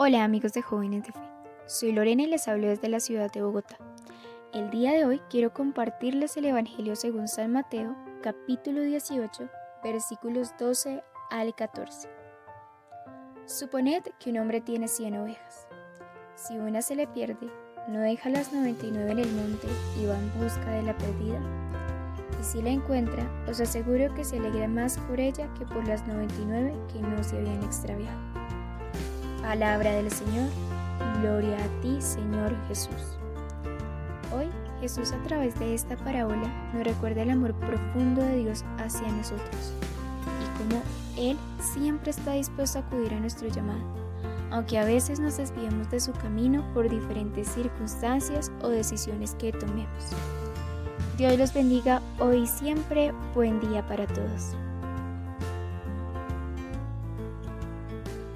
Hola amigos de Jóvenes de Fe, soy Lorena y les hablo desde la ciudad de Bogotá. El día de hoy quiero compartirles el Evangelio según San Mateo, capítulo 18, versículos 12 al 14. Suponed que un hombre tiene 100 ovejas. Si una se le pierde, no deja las 99 en el monte y va en busca de la perdida. Y si la encuentra, os aseguro que se alegra más por ella que por las 99 que no se habían extraviado. Palabra del Señor, gloria a ti Señor Jesús. Hoy Jesús a través de esta parábola nos recuerda el amor profundo de Dios hacia nosotros y cómo Él siempre está dispuesto a acudir a nuestro llamado, aunque a veces nos desviemos de su camino por diferentes circunstancias o decisiones que tomemos. Dios los bendiga hoy y siempre. Buen día para todos.